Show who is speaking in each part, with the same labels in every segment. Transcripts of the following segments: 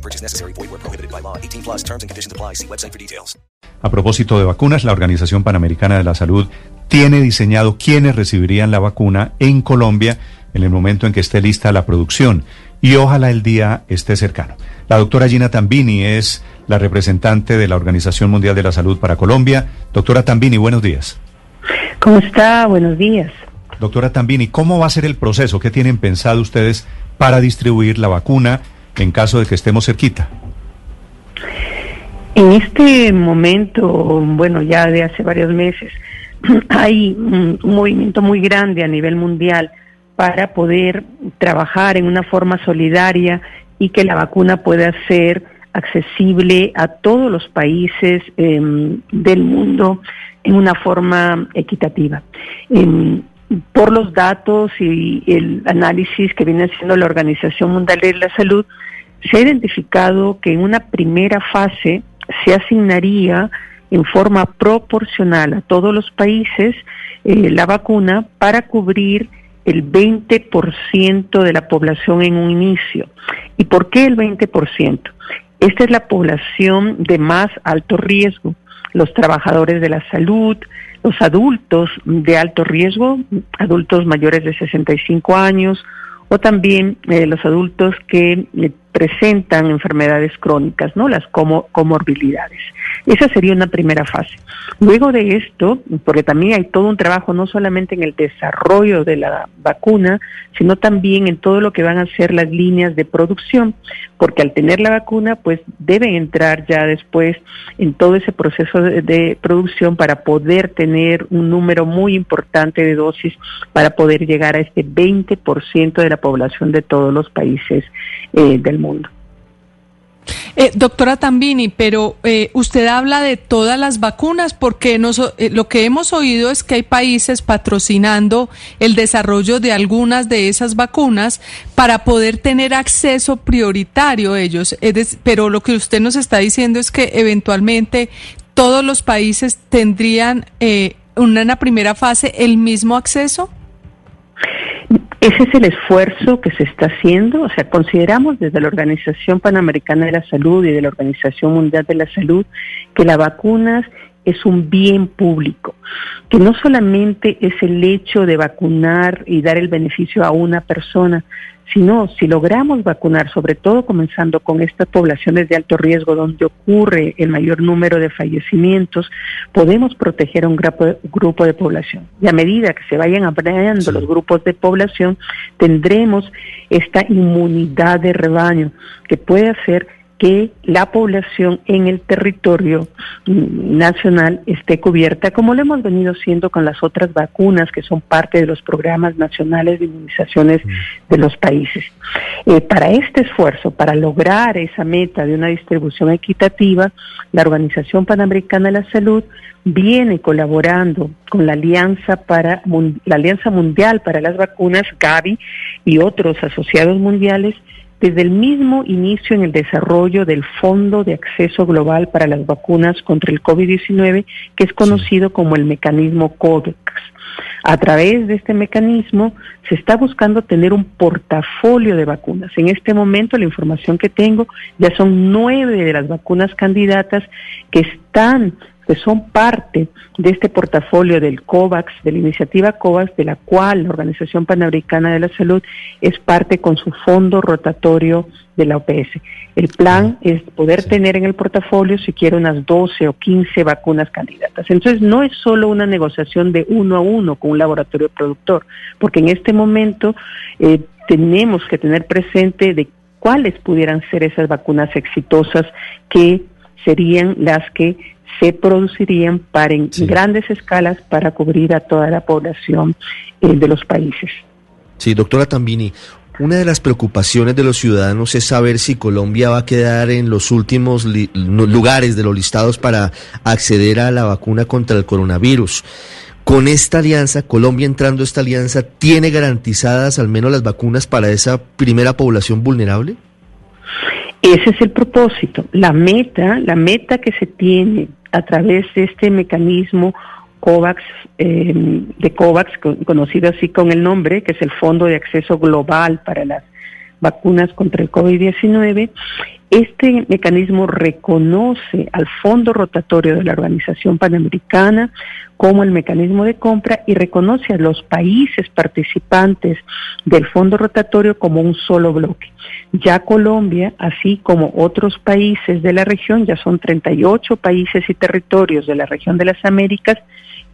Speaker 1: No purchase necessary. Void where prohibited by law. 18 plus terms and conditions apply. See website for details.
Speaker 2: A propósito de vacunas, la Organización Panamericana de la Salud tiene diseñado quiénes recibirían la vacuna en Colombia en el momento en que esté lista la producción y ojalá el día esté cercano. La doctora Gina Tambini es la representante de la Organización Mundial de la Salud para Colombia. Doctora Tambini, buenos días.
Speaker 3: ¿Cómo está? Buenos días.
Speaker 2: Doctora Tambini, ¿cómo va a ser el proceso? ¿Qué tienen pensado ustedes para distribuir la vacuna en caso de que estemos cerquita?
Speaker 3: En este momento, bueno, ya de hace varios meses, hay un movimiento muy grande a nivel mundial para poder trabajar en una forma solidaria y que la vacuna pueda ser accesible a todos los países eh, del mundo en una forma equitativa. Eh, por los datos y el análisis que viene haciendo la Organización Mundial de la Salud, se ha identificado que en una primera fase se asignaría en forma proporcional a todos los países eh, la vacuna para cubrir el 20% de la población en un inicio. ¿Y por qué el 20%? Esta es la población de más alto riesgo, los trabajadores de la salud, los adultos de alto riesgo, adultos mayores de 65 años, o también eh, los adultos que eh, presentan enfermedades crónicas, ¿no? Las como comorbilidades. Esa sería una primera fase. Luego de esto, porque también hay todo un trabajo no solamente en el desarrollo de la vacuna, sino también en todo lo que van a ser las líneas de producción, porque al tener la vacuna, pues deben entrar ya después en todo ese proceso de, de producción para poder tener un número muy importante de dosis para poder llegar a este 20% de la población de todos los países eh, del mundo.
Speaker 4: Eh, doctora Tambini, pero eh, usted habla de todas las vacunas porque nos, eh, lo que hemos oído es que hay países patrocinando el desarrollo de algunas de esas vacunas para poder tener acceso prioritario ellos. Pero lo que usted nos está diciendo es que eventualmente todos los países tendrían eh, una, en la primera fase el mismo acceso.
Speaker 3: Ese es el esfuerzo que se está haciendo, o sea, consideramos desde la Organización Panamericana de la Salud y de la Organización Mundial de la Salud que las vacunas es un bien público, que no solamente es el hecho de vacunar y dar el beneficio a una persona, sino si logramos vacunar, sobre todo comenzando con estas poblaciones de alto riesgo donde ocurre el mayor número de fallecimientos, podemos proteger a un grupo de población. Y a medida que se vayan ampliando los grupos de población, tendremos esta inmunidad de rebaño que puede hacer que la población en el territorio nacional esté cubierta, como lo hemos venido haciendo con las otras vacunas que son parte de los programas nacionales de inmunizaciones de los países. Eh, para este esfuerzo, para lograr esa meta de una distribución equitativa, la Organización Panamericana de la Salud viene colaborando con la Alianza para la Alianza Mundial para las Vacunas, Gavi, y otros asociados mundiales desde el mismo inicio en el desarrollo del Fondo de Acceso Global para las Vacunas contra el COVID-19, que es conocido como el mecanismo COVAX. A través de este mecanismo se está buscando tener un portafolio de vacunas. En este momento la información que tengo ya son nueve de las vacunas candidatas que están que son parte de este portafolio del COVAX, de la iniciativa COVAX, de la cual la Organización Panamericana de la Salud es parte con su fondo rotatorio de la OPS. El plan es poder tener en el portafolio si quiere unas 12 o 15 vacunas candidatas. Entonces no es solo una negociación de uno a uno con un laboratorio productor, porque en este momento eh, tenemos que tener presente de cuáles pudieran ser esas vacunas exitosas que serían las que se producirían para en grandes escalas para cubrir a toda la población eh, de los países.
Speaker 5: Sí, doctora Tambini, Una de las preocupaciones de los ciudadanos es saber si Colombia va a quedar en los últimos lugares de los listados para acceder a la vacuna contra el coronavirus. Con esta alianza, Colombia entrando a esta alianza, ¿tiene garantizadas al menos las vacunas para esa primera población vulnerable?
Speaker 3: Ese es el propósito. La meta, la meta que se tiene a través de este mecanismo COVAX, eh, de COVAX, conocido así con el nombre, que es el Fondo de Acceso Global para las Vacunas contra el COVID-19, este mecanismo reconoce al fondo rotatorio de la Organización Panamericana como el mecanismo de compra y reconoce a los países participantes del fondo rotatorio como un solo bloque. Ya Colombia, así como otros países de la región, ya son 38 países y territorios de la región de las Américas,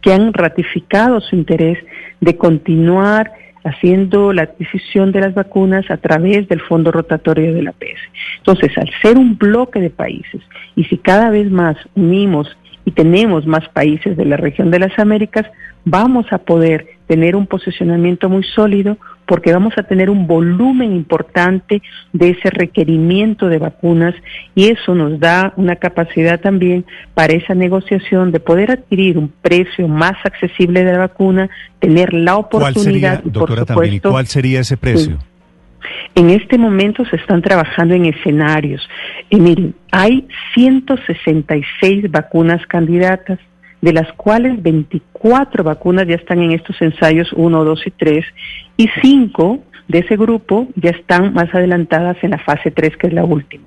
Speaker 3: que han ratificado su interés de continuar haciendo la adquisición de las vacunas a través del fondo rotatorio de la PS. Entonces, al ser un bloque de países y si cada vez más unimos y tenemos más países de la región de las Américas, vamos a poder tener un posicionamiento muy sólido porque vamos a tener un volumen importante de ese requerimiento de vacunas y eso nos da una capacidad también para esa negociación de poder adquirir un precio más accesible de la vacuna, tener la oportunidad.
Speaker 2: ¿Cuál doctora, también, cuál sería ese precio?
Speaker 3: En este momento se están trabajando en escenarios. Y miren, hay 166 vacunas candidatas, de las cuales 24 vacunas ya están en estos ensayos 1, 2 y 3, y 5 de ese grupo ya están más adelantadas en la fase 3, que es la última.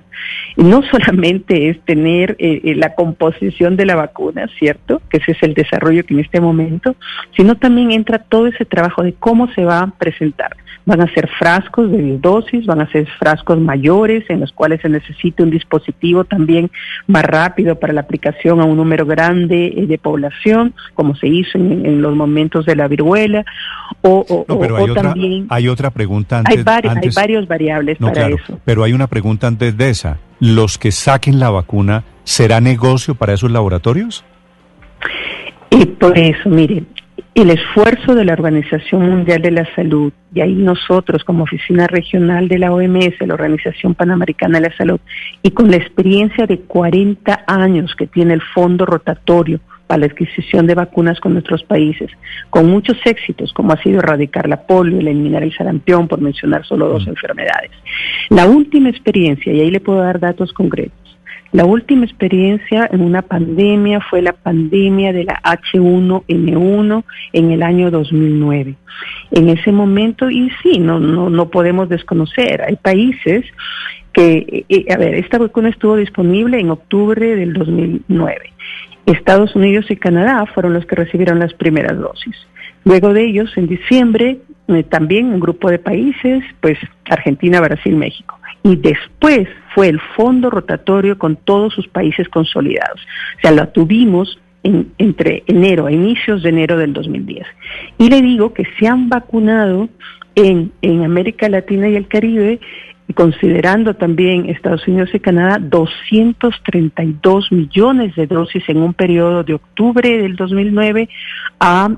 Speaker 3: Y no solamente es tener eh, eh, la composición de la vacuna, ¿cierto? Que ese es el desarrollo que en este momento, sino también entra todo ese trabajo de cómo se va a presentar. Van a ser frascos de dosis, van a ser frascos mayores en los cuales se necesita un dispositivo también más rápido para la aplicación a un número grande eh, de población, como se hizo en, los momentos de la viruela, o,
Speaker 2: pero hay otra, también... Hay otra pregunta antes.
Speaker 3: Hay, hay varias variables para eso.
Speaker 2: Pero hay una pregunta antes de esa. ¿Los que saquen la vacuna será negocio para esos laboratorios?
Speaker 3: Y por eso, mire, el esfuerzo de la Organización Mundial de la Salud, y ahí nosotros como oficina regional de la OMS, la Organización Panamericana de la Salud, y con la experiencia de 40 años que tiene el fondo rotatorio para la adquisición de vacunas con nuestros países, con muchos éxitos, como ha sido erradicar la polio, eliminar el sarampión, por mencionar solo dos mm. enfermedades. La última experiencia, y ahí le puedo dar datos concretos, la última experiencia en una pandemia fue la pandemia de la H1N1 en el año 2009. En ese momento, y sí, no, no, no podemos desconocer, hay países que, eh, eh, a ver, esta vacuna estuvo disponible en octubre del 2009. Estados Unidos y Canadá fueron los que recibieron las primeras dosis. Luego de ellos, en diciembre, eh, también un grupo de países, pues Argentina, Brasil, México y después fue el fondo rotatorio con todos sus países consolidados. O sea, lo tuvimos en, entre enero, a inicios de enero del 2010. Y le digo que se han vacunado en, en América Latina y el Caribe, considerando también Estados Unidos y Canadá, 232 millones de dosis en un periodo de octubre del 2009 a,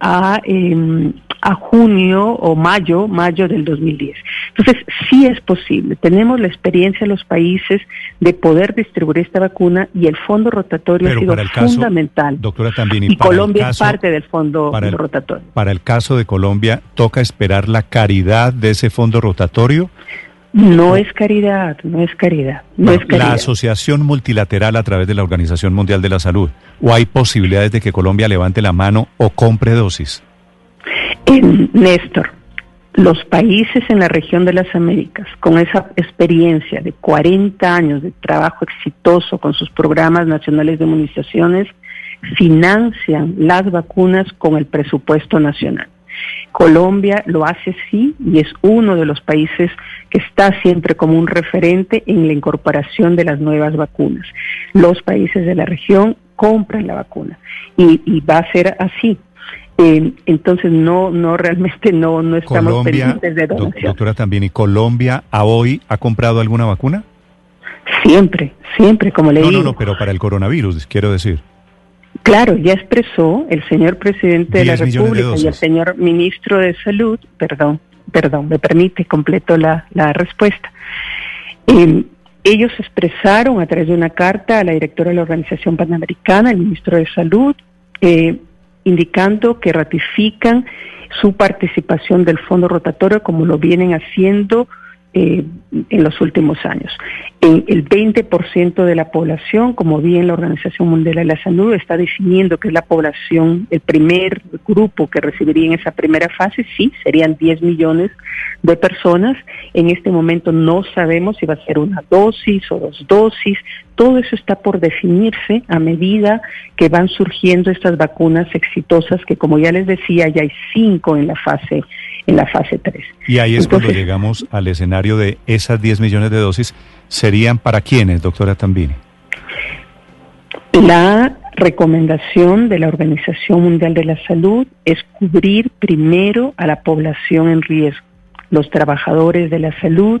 Speaker 3: a eh, a junio o mayo, mayo del 2010. Entonces, sí es posible. Tenemos la experiencia en los países de poder distribuir esta vacuna y el fondo rotatorio ha sido fundamental.
Speaker 2: doctora, también.
Speaker 3: Y, Colombia es parte del fondo rotatorio.
Speaker 2: Para el caso de Colombia, ¿toca esperar la caridad de ese fondo rotatorio?
Speaker 3: No es caridad, no es caridad. No es caridad.
Speaker 2: La asociación multilateral a través de la Organización Mundial de la Salud, ¿o hay posibilidades de que Colombia levante la mano o compre dosis?
Speaker 3: Néstor, los países en la región de las Américas, con esa experiencia de 40 años de trabajo exitoso con sus programas nacionales de inmunizaciones, financian las vacunas con el presupuesto nacional. Colombia lo hace sí y es uno de los países que está siempre como un referente en la incorporación de las nuevas vacunas. Los países de la región compran la vacuna y, y va a ser así. Eh, entonces no, no realmente no, no estamos pendientes de donación.
Speaker 2: doctora también, ¿y Colombia a hoy ha comprado alguna vacuna?
Speaker 3: Siempre, siempre, como le digo.
Speaker 2: No, no, pero para el coronavirus, quiero decir.
Speaker 3: Claro, ya expresó el señor presidente de la República y el señor ministro de Salud, perdón, perdón, me permite, completo la, la respuesta. Eh, ellos expresaron a través de una carta a la directora de la Organización Panamericana, el ministro de Salud, eh, indicando que ratifican su participación del fondo rotatorio como lo vienen haciendo eh, en los últimos años. En el 20% de la población, como bien la Organización Mundial de la Salud está definiendo que es la población, el primer grupo que recibiría en esa primera fase, sí, serían 10 millones de personas. En este momento no sabemos si va a ser una dosis o dos dosis. Todo eso está por definirse a medida que van surgiendo estas vacunas exitosas, que como ya les decía, ya hay cinco en la fase en la fase 3.
Speaker 2: Y ahí es cuando llegamos al escenario de esas 10 millones de dosis. ¿Serían para quiénes, doctora Tambini?
Speaker 3: La recomendación de la Organización Mundial de la Salud es cubrir primero a la población en riesgo, los trabajadores de la salud,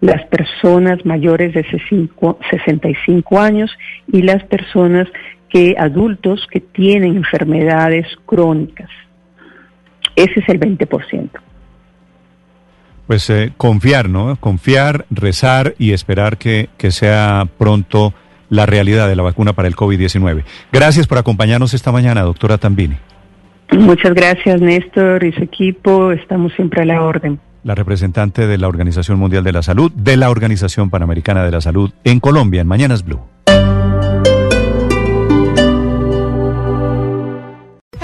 Speaker 3: las personas mayores de 65 años y las personas que adultos que tienen enfermedades crónicas. Ese es el 20%.
Speaker 2: Pues eh, confiar, ¿no? Confiar, rezar y esperar que, que sea pronto la realidad de la vacuna para el COVID-19. Gracias por acompañarnos esta mañana, doctora Tambini.
Speaker 3: Muchas gracias, Néstor y su equipo. Estamos siempre a la orden.
Speaker 2: La representante de la Organización Mundial de la Salud, de la Organización Panamericana de la Salud en Colombia, en Mañanas Blue.